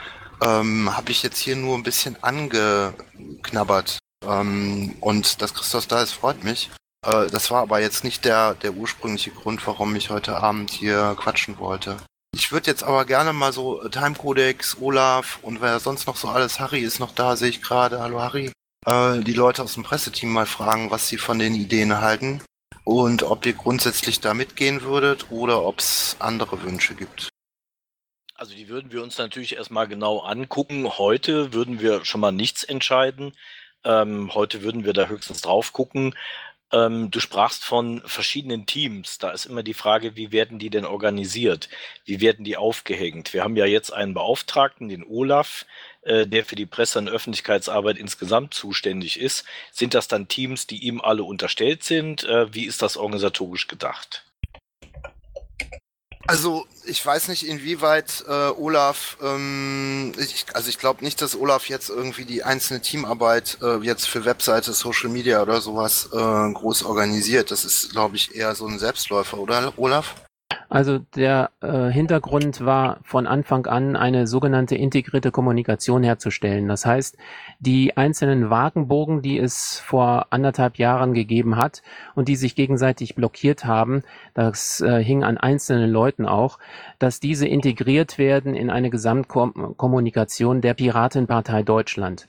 ähm, habe ich jetzt hier nur ein bisschen angeknabbert. Ähm, und dass Christoph da ist, freut mich. Äh, das war aber jetzt nicht der, der ursprüngliche Grund, warum ich heute Abend hier quatschen wollte. Ich würde jetzt aber gerne mal so äh, Timecodex, Olaf und wer sonst noch so alles, Harry ist noch da, sehe ich gerade. Hallo Harry. Äh, die Leute aus dem Presseteam mal fragen, was sie von den Ideen halten und ob ihr grundsätzlich da mitgehen würdet oder ob es andere Wünsche gibt. Also die würden wir uns natürlich erstmal genau angucken. Heute würden wir schon mal nichts entscheiden. Ähm, heute würden wir da höchstens drauf gucken. Ähm, du sprachst von verschiedenen Teams. Da ist immer die Frage, wie werden die denn organisiert? Wie werden die aufgehängt? Wir haben ja jetzt einen Beauftragten, den Olaf, äh, der für die Presse- und Öffentlichkeitsarbeit insgesamt zuständig ist. Sind das dann Teams, die ihm alle unterstellt sind? Äh, wie ist das organisatorisch gedacht? Also ich weiß nicht, inwieweit äh, Olaf, ähm, ich, also ich glaube nicht, dass Olaf jetzt irgendwie die einzelne Teamarbeit äh, jetzt für Webseite, Social Media oder sowas äh, groß organisiert. Das ist, glaube ich, eher so ein Selbstläufer, oder Olaf? Also der äh, Hintergrund war von Anfang an eine sogenannte integrierte Kommunikation herzustellen. Das heißt, die einzelnen Wagenbogen, die es vor anderthalb Jahren gegeben hat und die sich gegenseitig blockiert haben, das äh, hing an einzelnen Leuten auch, dass diese integriert werden in eine Gesamtkommunikation der Piratenpartei Deutschland.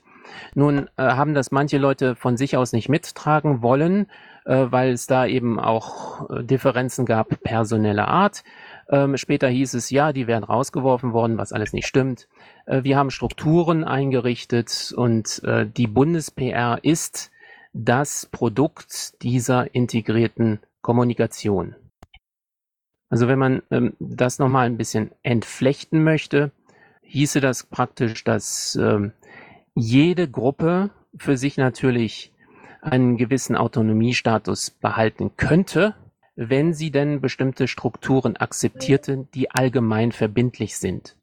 Nun äh, haben das manche Leute von sich aus nicht mittragen wollen weil es da eben auch äh, Differenzen gab personeller Art. Ähm, später hieß es, ja, die wären rausgeworfen worden, was alles nicht stimmt. Äh, wir haben Strukturen eingerichtet und äh, die Bundes-PR ist das Produkt dieser integrierten Kommunikation. Also wenn man ähm, das nochmal ein bisschen entflechten möchte, hieße das praktisch, dass ähm, jede Gruppe für sich natürlich einen gewissen Autonomiestatus behalten könnte, wenn sie denn bestimmte Strukturen akzeptierte, die allgemein verbindlich sind.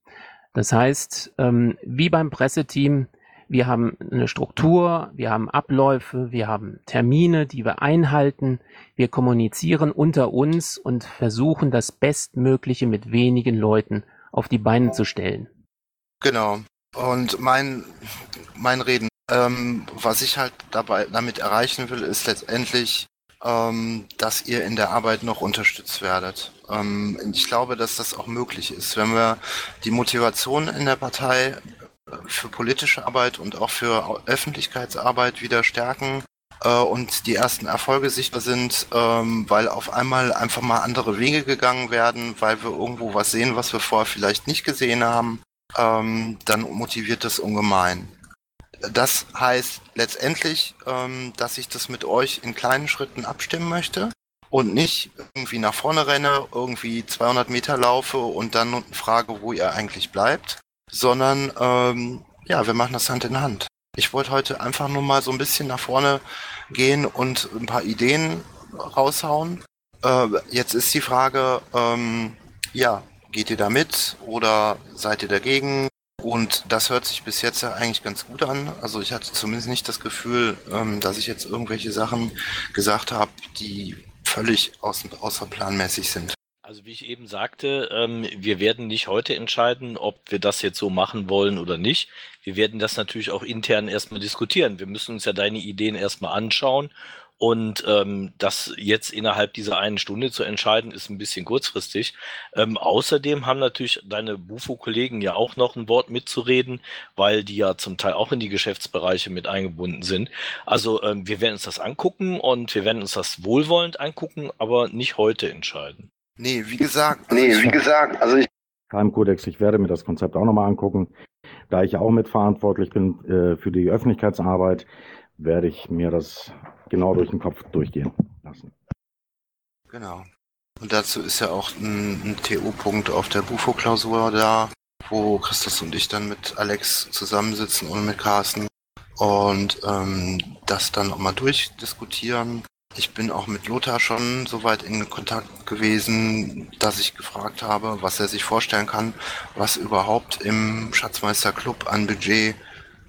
Das heißt, ähm, wie beim Presseteam, wir haben eine Struktur, wir haben Abläufe, wir haben Termine, die wir einhalten, wir kommunizieren unter uns und versuchen das Bestmögliche mit wenigen Leuten auf die Beine zu stellen. Genau. Und mein, mein Reden ähm, was ich halt dabei damit erreichen will, ist letztendlich, ähm, dass ihr in der Arbeit noch unterstützt werdet. Ähm, ich glaube, dass das auch möglich ist, wenn wir die Motivation in der Partei äh, für politische Arbeit und auch für Öffentlichkeitsarbeit wieder stärken äh, und die ersten Erfolge sichtbar sind, ähm, weil auf einmal einfach mal andere Wege gegangen werden, weil wir irgendwo was sehen, was wir vorher vielleicht nicht gesehen haben, ähm, dann motiviert das ungemein. Das heißt letztendlich, ähm, dass ich das mit euch in kleinen Schritten abstimmen möchte und nicht irgendwie nach vorne renne, irgendwie 200 Meter laufe und dann frage, wo ihr eigentlich bleibt, sondern ähm, ja, wir machen das Hand in Hand. Ich wollte heute einfach nur mal so ein bisschen nach vorne gehen und ein paar Ideen raushauen. Äh, jetzt ist die Frage, ähm, ja, geht ihr da mit oder seid ihr dagegen? Und das hört sich bis jetzt ja eigentlich ganz gut an. Also ich hatte zumindest nicht das Gefühl, ähm, dass ich jetzt irgendwelche Sachen gesagt habe, die völlig außerplanmäßig sind. Also wie ich eben sagte, ähm, wir werden nicht heute entscheiden, ob wir das jetzt so machen wollen oder nicht. Wir werden das natürlich auch intern erstmal diskutieren. Wir müssen uns ja deine Ideen erstmal anschauen und ähm, das jetzt innerhalb dieser einen Stunde zu entscheiden, ist ein bisschen kurzfristig. Ähm, außerdem haben natürlich deine Bufo-Kollegen ja auch noch ein Wort mitzureden, weil die ja zum Teil auch in die Geschäftsbereiche mit eingebunden sind. Also ähm, wir werden uns das angucken und wir werden uns das wohlwollend angucken, aber nicht heute entscheiden. Nee, wie gesagt, nee, wie gesagt, also ich. Kodex, ich werde mir das Konzept auch nochmal angucken. Da ich auch mitverantwortlich bin äh, für die Öffentlichkeitsarbeit, werde ich mir das genau durch den Kopf durchgehen lassen. Genau. Und dazu ist ja auch ein, ein TU-Punkt auf der Bufo-Klausur da, wo Christus und ich dann mit Alex zusammensitzen und mit Carsten und ähm, das dann auch mal durchdiskutieren. Ich bin auch mit Lothar schon so weit in Kontakt gewesen, dass ich gefragt habe, was er sich vorstellen kann, was überhaupt im Schatzmeister Club an Budget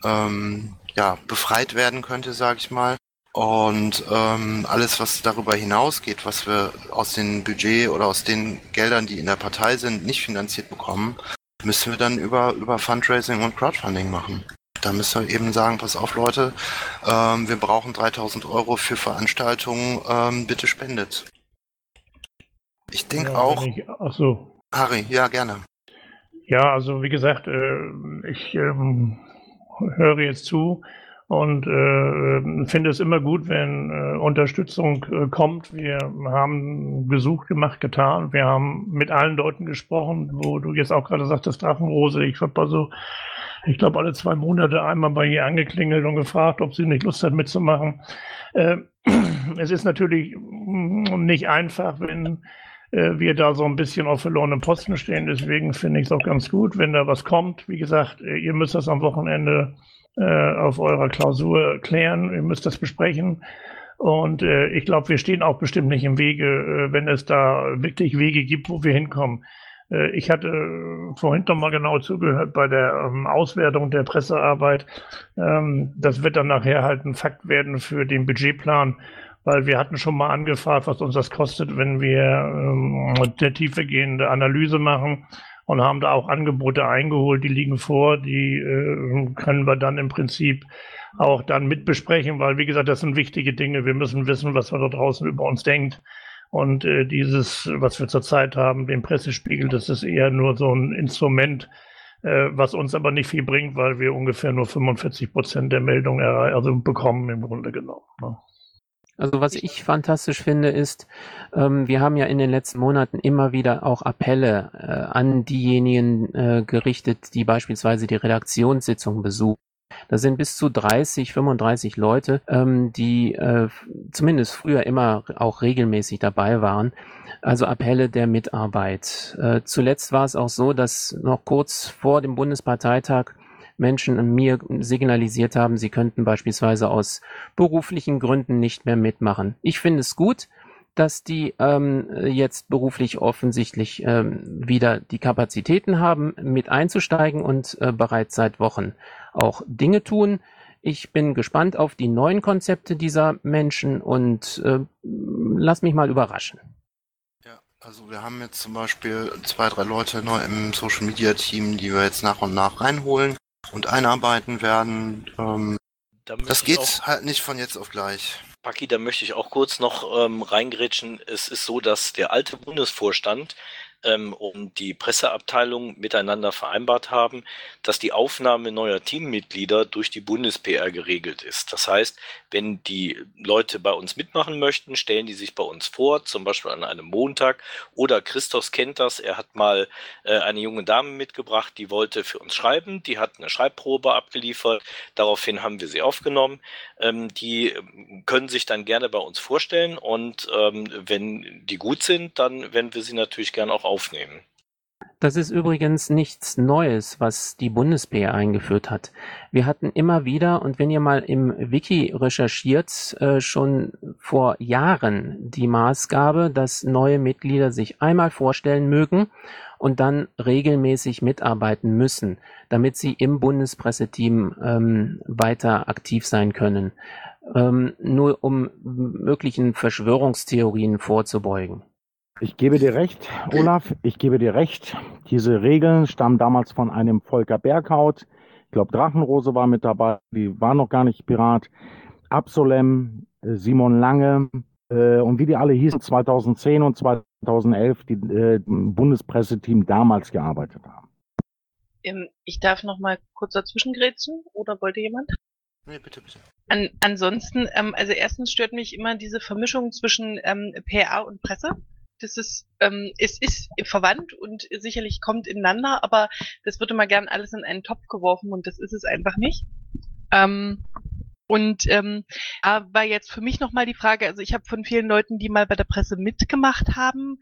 ähm, ja, befreit werden könnte, sage ich mal. Und ähm, alles, was darüber hinausgeht, was wir aus dem Budget oder aus den Geldern, die in der Partei sind, nicht finanziert bekommen, müssen wir dann über, über Fundraising und Crowdfunding machen. Da müssen wir eben sagen, pass auf Leute, ähm, wir brauchen 3000 Euro für Veranstaltungen, ähm, bitte spendet. Ich denke ja, auch. Ich, ach so. Harry, ja, gerne. Ja, also wie gesagt, äh, ich ähm, höre jetzt zu und äh, finde es immer gut, wenn äh, Unterstützung äh, kommt. Wir haben Besuch gemacht, getan. Wir haben mit allen Leuten gesprochen, wo du jetzt auch gerade sagtest, Drachenrose. Ich habe also, ich glaube, alle zwei Monate einmal bei ihr angeklingelt und gefragt, ob sie nicht Lust hat mitzumachen. Äh, [CLEARS THROAT] es ist natürlich nicht einfach, wenn äh, wir da so ein bisschen auf verlorenen Posten stehen. Deswegen finde ich es auch ganz gut, wenn da was kommt. Wie gesagt, äh, ihr müsst das am Wochenende äh, auf eurer Klausur klären. Ihr müsst das besprechen. Und äh, ich glaube, wir stehen auch bestimmt nicht im Wege, äh, wenn es da wirklich Wege gibt, wo wir hinkommen. Äh, ich hatte vorhin noch mal genau zugehört bei der ähm, Auswertung der Pressearbeit. Ähm, das wird dann nachher halt ein Fakt werden für den Budgetplan weil wir hatten schon mal angefragt, was uns das kostet, wenn wir ähm, eine tiefergehende Analyse machen und haben da auch Angebote eingeholt, die liegen vor, die äh, können wir dann im Prinzip auch dann mitbesprechen, weil wie gesagt, das sind wichtige Dinge. Wir müssen wissen, was man da draußen über uns denkt. Und äh, dieses, was wir zurzeit haben, den Pressespiegel, das ist eher nur so ein Instrument, äh, was uns aber nicht viel bringt, weil wir ungefähr nur 45 Prozent der Meldungen also bekommen im Grunde genommen. Ne? Also was ich fantastisch finde, ist, ähm, wir haben ja in den letzten Monaten immer wieder auch Appelle äh, an diejenigen äh, gerichtet, die beispielsweise die Redaktionssitzung besuchen. Das sind bis zu 30, 35 Leute, ähm, die äh, zumindest früher immer auch regelmäßig dabei waren. Also Appelle der Mitarbeit. Äh, zuletzt war es auch so, dass noch kurz vor dem Bundesparteitag Menschen mir signalisiert haben, sie könnten beispielsweise aus beruflichen Gründen nicht mehr mitmachen. Ich finde es gut, dass die ähm, jetzt beruflich offensichtlich ähm, wieder die Kapazitäten haben, mit einzusteigen und äh, bereits seit Wochen auch Dinge tun. Ich bin gespannt auf die neuen Konzepte dieser Menschen und äh, lass mich mal überraschen. Ja, also wir haben jetzt zum Beispiel zwei, drei Leute neu im Social Media Team, die wir jetzt nach und nach reinholen und einarbeiten werden. Ähm, da das geht halt nicht von jetzt auf gleich. Paki, da möchte ich auch kurz noch ähm, reingrätschen. Es ist so, dass der alte Bundesvorstand ähm, und die Presseabteilung miteinander vereinbart haben, dass die Aufnahme neuer Teammitglieder durch die Bundes-PR geregelt ist. Das heißt, wenn die Leute bei uns mitmachen möchten, stellen die sich bei uns vor, zum Beispiel an einem Montag. Oder Christos kennt das, er hat mal äh, eine junge Dame mitgebracht, die wollte für uns schreiben, die hat eine Schreibprobe abgeliefert, daraufhin haben wir sie aufgenommen. Ähm, die ähm, können sich dann gerne bei uns vorstellen und ähm, wenn die gut sind, dann werden wir sie natürlich gerne auch aufnehmen. Das ist übrigens nichts Neues, was die Bundeswehr eingeführt hat. Wir hatten immer wieder, und wenn ihr mal im Wiki recherchiert, äh, schon vor Jahren die Maßgabe, dass neue Mitglieder sich einmal vorstellen mögen und dann regelmäßig mitarbeiten müssen, damit sie im Bundespresseteam ähm, weiter aktiv sein können. Ähm, nur um möglichen Verschwörungstheorien vorzubeugen. Ich gebe dir recht, Olaf, ich gebe dir recht. Diese Regeln stammen damals von einem Volker Berghaut. Ich glaube, Drachenrose war mit dabei, die war noch gar nicht Pirat. Absolem, äh, Simon Lange äh, und wie die alle hießen, 2010 und 2011, die äh, Bundespresseteam damals gearbeitet haben. Ähm, ich darf noch mal kurz dazwischen grätschen, oder wollte jemand? Nee, bitte, bitte. An, ansonsten, ähm, also erstens stört mich immer diese Vermischung zwischen ähm, PR und Presse das ist, ähm, es ist verwandt und sicherlich kommt ineinander, aber das wird immer gern alles in einen Topf geworfen und das ist es einfach nicht. Ähm, und ähm, aber jetzt für mich nochmal die Frage, also ich habe von vielen Leuten, die mal bei der Presse mitgemacht haben,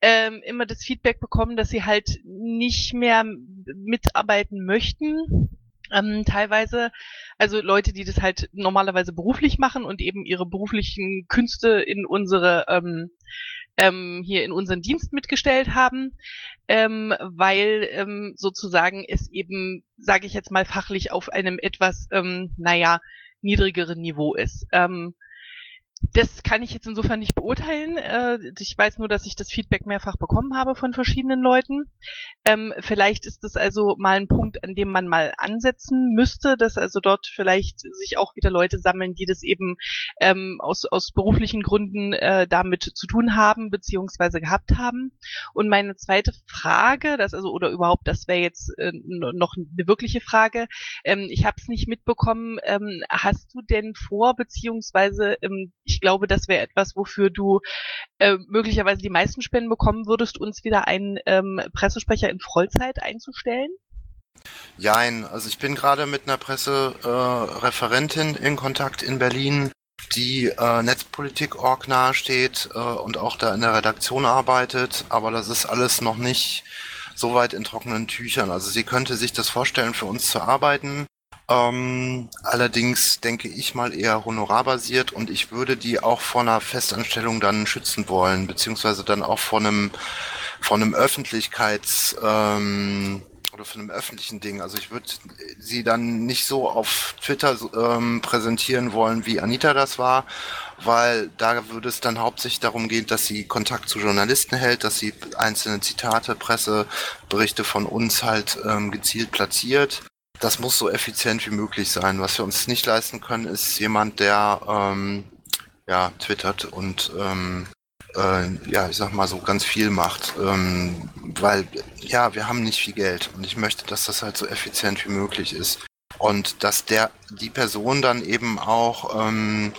ähm, immer das Feedback bekommen, dass sie halt nicht mehr mitarbeiten möchten. Ähm, teilweise, also Leute, die das halt normalerweise beruflich machen und eben ihre beruflichen Künste in unsere ähm, ähm, hier in unseren Dienst mitgestellt haben, ähm, weil ähm, sozusagen es eben, sage ich jetzt mal fachlich, auf einem etwas, ähm, naja, niedrigeren Niveau ist. Ähm, das kann ich jetzt insofern nicht beurteilen. Äh, ich weiß nur, dass ich das Feedback mehrfach bekommen habe von verschiedenen Leuten. Ähm, vielleicht ist das also mal ein Punkt, an dem man mal ansetzen müsste, dass also dort vielleicht sich auch wieder Leute sammeln, die das eben ähm, aus, aus beruflichen Gründen äh, damit zu tun haben, beziehungsweise gehabt haben. Und meine zweite Frage, das also, oder überhaupt, das wäre jetzt äh, noch eine wirkliche Frage. Ähm, ich habe es nicht mitbekommen. Hast du denn vor, beziehungsweise ähm, ich glaube, das wäre etwas, wofür du äh, möglicherweise die meisten Spenden bekommen würdest, uns wieder einen ähm, Pressesprecher in Vollzeit einzustellen? Jein, also ich bin gerade mit einer Pressereferentin äh, in Kontakt in Berlin. die äh, Netzpolitik.org nahesteht äh, und auch da in der Redaktion arbeitet, aber das ist alles noch nicht so weit in trockenen Tüchern. Also sie könnte sich das vorstellen, für uns zu arbeiten. Ähm, allerdings denke ich mal eher honorarbasiert und ich würde die auch vor einer Festanstellung dann schützen wollen, beziehungsweise dann auch vor einem, vor einem Öffentlichkeits, ähm, oder von einem öffentlichen Ding. Also ich würde sie dann nicht so auf Twitter ähm, präsentieren wollen, wie Anita das war, weil da würde es dann hauptsächlich darum gehen, dass sie Kontakt zu Journalisten hält, dass sie einzelne Zitate, Presseberichte von uns halt ähm, gezielt platziert. Das muss so effizient wie möglich sein. Was wir uns nicht leisten können, ist jemand, der ähm, ja twittert und ähm, äh, ja, ich sag mal so ganz viel macht, ähm, weil ja, wir haben nicht viel Geld und ich möchte, dass das halt so effizient wie möglich ist. Und dass der die Person dann eben auch ähm,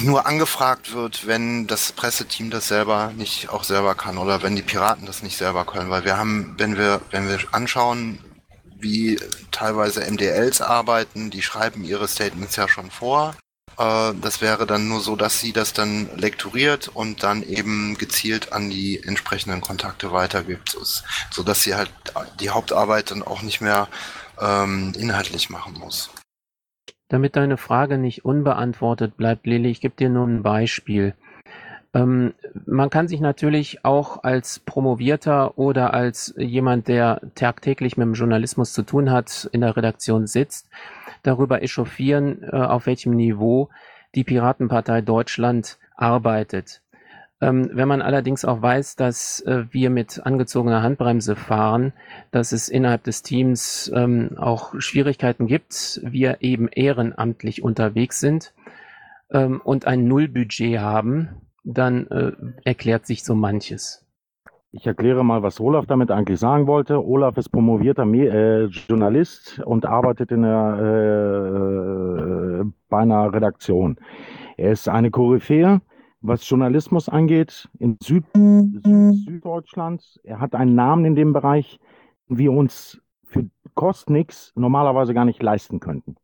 nur angefragt wird, wenn das Presseteam das selber nicht auch selber kann oder wenn die Piraten das nicht selber können, weil wir haben, wenn wir wenn wir anschauen, wie teilweise MDLs arbeiten, die schreiben ihre Statements ja schon vor äh, das wäre dann nur so, dass sie das dann lektoriert und dann eben gezielt an die entsprechenden Kontakte weitergibt, so dass sie halt die Hauptarbeit dann auch nicht mehr ähm, inhaltlich machen muss. Damit deine Frage nicht unbeantwortet bleibt, Lili, ich gebe dir nur ein Beispiel. Ähm, man kann sich natürlich auch als Promovierter oder als jemand, der tagtäglich mit dem Journalismus zu tun hat, in der Redaktion sitzt, darüber echauffieren, äh, auf welchem Niveau die Piratenpartei Deutschland arbeitet. Ähm, wenn man allerdings auch weiß, dass äh, wir mit angezogener Handbremse fahren, dass es innerhalb des Teams ähm, auch Schwierigkeiten gibt, wir eben ehrenamtlich unterwegs sind ähm, und ein Nullbudget haben, dann äh, erklärt sich so manches. Ich erkläre mal, was Olaf damit eigentlich sagen wollte. Olaf ist promovierter äh, Journalist und arbeitet in der, äh, bei einer Redaktion. Er ist eine Koryphäe, was Journalismus angeht, in Süd Süd Süddeutschland. Er hat einen Namen in dem Bereich, den wir uns für Kostnix normalerweise gar nicht leisten könnten.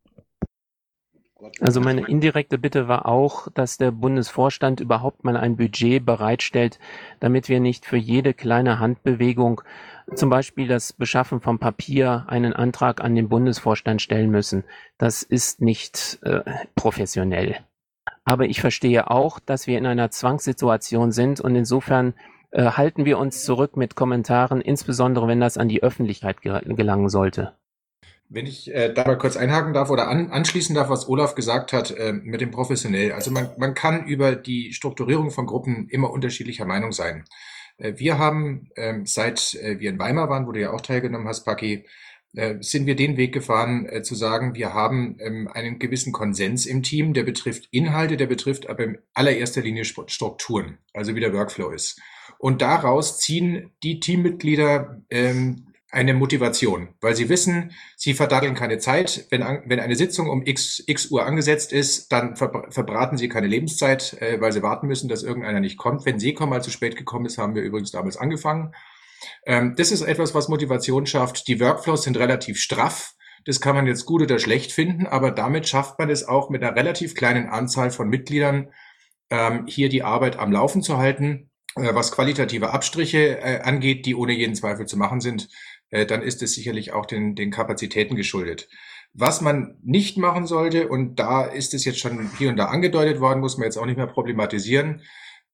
Also meine indirekte Bitte war auch, dass der Bundesvorstand überhaupt mal ein Budget bereitstellt, damit wir nicht für jede kleine Handbewegung, zum Beispiel das Beschaffen von Papier, einen Antrag an den Bundesvorstand stellen müssen. Das ist nicht äh, professionell. Aber ich verstehe auch, dass wir in einer Zwangssituation sind und insofern äh, halten wir uns zurück mit Kommentaren, insbesondere wenn das an die Öffentlichkeit gelangen sollte. Wenn ich äh, da mal kurz einhaken darf oder an, anschließen darf, was Olaf gesagt hat äh, mit dem Professionell. Also man, man kann über die Strukturierung von Gruppen immer unterschiedlicher Meinung sein. Äh, wir haben, ähm, seit äh, wir in Weimar waren, wo du ja auch teilgenommen hast, Paki, äh, sind wir den Weg gefahren, äh, zu sagen, wir haben ähm, einen gewissen Konsens im Team, der betrifft Inhalte, der betrifft aber in allererster Linie Strukturen, also wie der Workflow ist. Und daraus ziehen die Teammitglieder ähm, eine Motivation, weil sie wissen, sie verdatteln keine Zeit. Wenn, wenn eine Sitzung um x, x Uhr angesetzt ist, dann ver, verbraten sie keine Lebenszeit, äh, weil sie warten müssen, dass irgendeiner nicht kommt. Wenn sie kommen, mal zu spät gekommen ist, haben wir übrigens damals angefangen. Ähm, das ist etwas, was Motivation schafft. Die Workflows sind relativ straff. Das kann man jetzt gut oder schlecht finden, aber damit schafft man es auch mit einer relativ kleinen Anzahl von Mitgliedern, ähm, hier die Arbeit am Laufen zu halten. Äh, was qualitative Abstriche äh, angeht, die ohne jeden Zweifel zu machen sind, äh, dann ist es sicherlich auch den, den Kapazitäten geschuldet. Was man nicht machen sollte, und da ist es jetzt schon hier und da angedeutet worden, muss man jetzt auch nicht mehr problematisieren,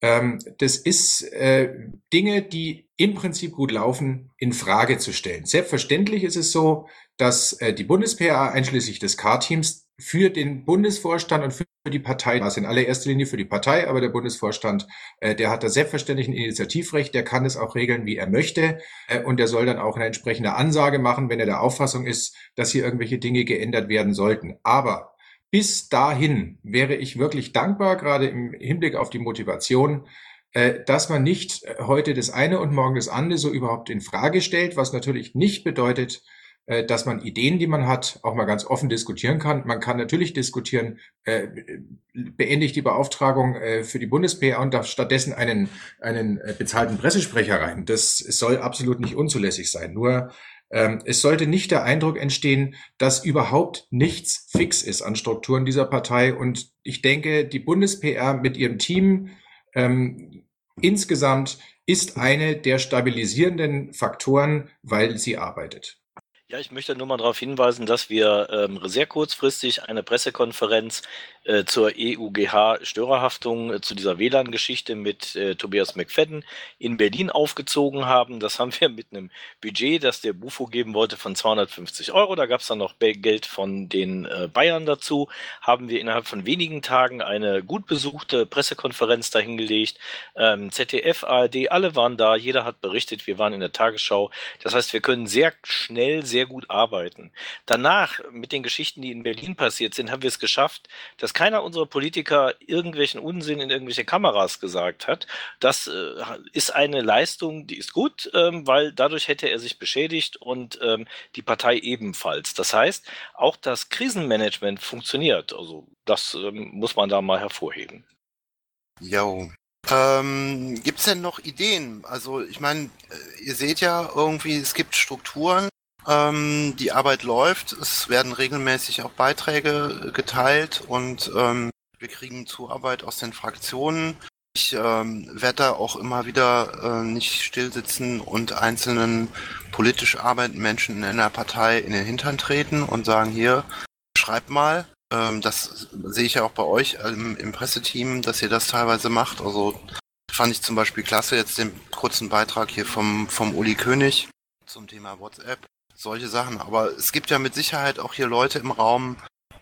ähm, das ist äh, Dinge, die im Prinzip gut laufen, in Frage zu stellen. Selbstverständlich ist es so, dass äh, die Bundes-PA einschließlich des K-Teams für den Bundesvorstand und für die Partei, das in allererster Linie für die Partei, aber der Bundesvorstand, äh, der hat da selbstverständlich ein Initiativrecht, der kann es auch regeln, wie er möchte äh, und der soll dann auch eine entsprechende Ansage machen, wenn er der Auffassung ist, dass hier irgendwelche Dinge geändert werden sollten. Aber bis dahin wäre ich wirklich dankbar, gerade im Hinblick auf die Motivation, äh, dass man nicht heute das eine und morgen das andere so überhaupt in Frage stellt, was natürlich nicht bedeutet, äh, dass man Ideen, die man hat, auch mal ganz offen diskutieren kann. Man kann natürlich diskutieren, äh, beende ich die Beauftragung äh, für die Bundeswehr und darf stattdessen einen, einen äh, bezahlten Pressesprecher rein. Das soll absolut nicht unzulässig sein. Nur Ähm, es sollte nicht der Eindruck entstehen, dass überhaupt nichts fix ist an Strukturen dieser Partei. Und ich denke, die Bundes-PR mit ihrem Team ähm, insgesamt ist eine der stabilisierenden Faktoren, weil sie arbeitet. Ja, ich möchte nur mal darauf hinweisen, dass wir ähm, sehr kurzfristig eine Pressekonferenz äh, zur EUGH-Störerhaftung, äh, zu dieser WLAN-Geschichte mit äh, Tobias McFadden in Berlin aufgezogen haben. Das haben wir mit einem Budget, das der Bufo geben wollte, von 250 Euro. Da gab es dann noch Geld von den äh, Bayern dazu. Haben wir innerhalb von wenigen Tagen eine gut besuchte Pressekonferenz dahingelegt. Ähm, ZDF, ARD, alle waren da. Jeder hat berichtet. Wir waren in der Tagesschau. Das heißt, wir können sehr schnell, sehr sehr gut arbeiten. Danach, mit den Geschichten, die in Berlin passiert sind, haben wir es geschafft, dass keiner unserer Politiker irgendwelchen Unsinn in irgendwelche Kameras gesagt hat. Das äh, ist eine Leistung, die ist gut, ähm, weil dadurch hätte er sich beschädigt und ähm, die Partei ebenfalls. Das heißt, auch das Krisenmanagement funktioniert. Also das ähm, muss man da mal hervorheben. Jo, ähm, Gibt es denn noch Ideen? Also ich meine, äh, ihr seht ja irgendwie, es gibt Strukturen, ähm, die Arbeit läuft. Es werden regelmäßig auch Beiträge geteilt und ähm, wir kriegen Zuarbeit aus den Fraktionen. Ich ähm, werde da auch immer wieder äh, nicht stillsitzen und einzelnen politisch arbeitenden Menschen in einer Partei in den Hintern treten und sagen, hier, schreibt mal. Ähm, das sehe ich ja auch bei euch im, im Presseteam, dass ihr das teilweise macht. Also fand ich zum Beispiel klasse, jetzt den kurzen Beitrag hier vom, vom Uli König zum Thema WhatsApp solche Sachen. Aber es gibt ja mit Sicherheit auch hier Leute im Raum,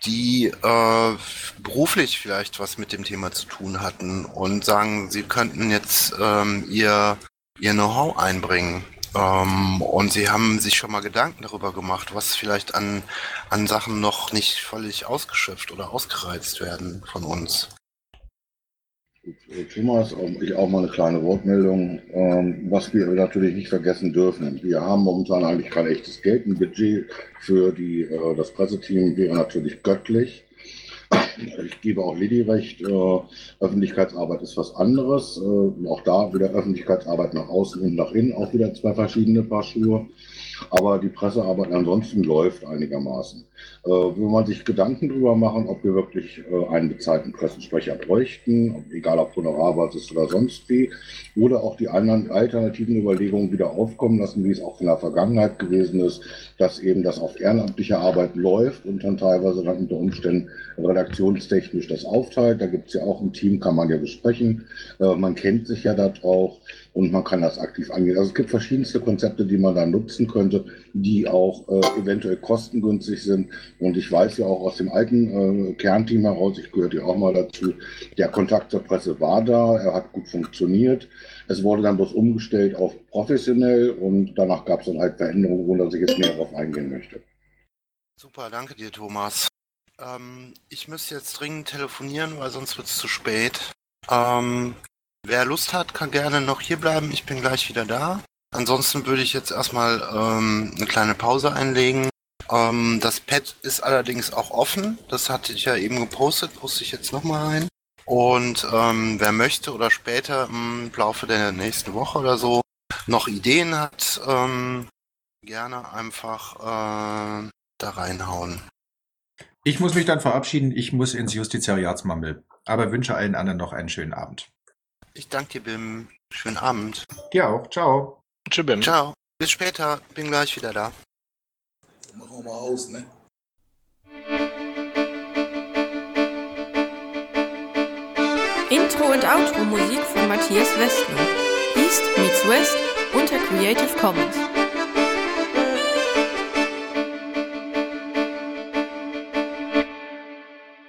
die äh, beruflich vielleicht was mit dem Thema zu tun hatten und sagen, sie könnten jetzt ähm, ihr, ihr Know-how einbringen. Ähm, und sie haben sich schon mal Gedanken darüber gemacht, was vielleicht an, an Sachen noch nicht völlig ausgeschöpft oder ausgereizt werden von uns. Thomas, ich auch mal eine kleine Wortmeldung. Ähm, was wir natürlich nicht vergessen dürfen, wir haben momentan eigentlich kein echtes Geld. Ein Budget für die, äh, das Presseteam wäre natürlich göttlich. Ich gebe auch Lidi recht, äh, Öffentlichkeitsarbeit ist was anderes. Äh, auch da wieder Öffentlichkeitsarbeit nach außen und nach innen, auch wieder zwei verschiedene Paar Schuhe. Aber die Pressearbeit ansonsten läuft einigermaßen. Äh, wenn man sich Gedanken darüber machen, ob wir wirklich äh, einen bezahlten Pressensprecher bräuchten, ob, egal ob Honorarbasis oder sonst wie, oder auch die anderen alternativen Überlegungen wieder aufkommen lassen, wie es auch in der Vergangenheit gewesen ist, dass eben das auf ehrenamtliche Arbeit läuft und dann teilweise dann unter Umständen redaktionstechnisch das aufteilt. Da gibt es ja auch ein Team, kann man ja besprechen. Äh, man kennt sich ja da drauf und man kann das aktiv angehen. Also es gibt verschiedenste Konzepte, die man da nutzen könnte, die auch äh, eventuell kostengünstig sind. Und ich weiß ja auch aus dem alten äh, Kernteam heraus, ich gehörte ja auch mal dazu, der Kontakt zur Presse war da, er hat gut funktioniert. Es wurde dann bloß umgestellt auf professionell und danach gab es dann halt Veränderungen, ohne dass ich jetzt mehr darauf eingehen möchte. Super, danke dir, Thomas. Ähm, ich müsste jetzt dringend telefonieren, weil sonst wird es zu spät. Ähm, Wer Lust hat, kann gerne noch hier bleiben. Ich bin gleich wieder da. Ansonsten würde ich jetzt erstmal ähm, eine kleine Pause einlegen. Ähm, das Pad ist allerdings auch offen. Das hatte ich ja eben gepostet, poste ich jetzt nochmal rein. Und ähm, wer möchte oder später im Laufe der nächsten Woche oder so noch Ideen hat, ähm, gerne einfach äh, da reinhauen. Ich muss mich dann verabschieden. Ich muss ins Justizariatsmammel. Aber wünsche allen anderen noch einen schönen Abend. Ich danke dir, Bim. Schönen Abend. Dir auch. Ciao. Tschüss, Bim. Ciao. Bis später. Bin gleich wieder da. Machen wir mal aus, ne? Intro und Outro Musik von Matthias Westner. East meets West unter Creative Commons.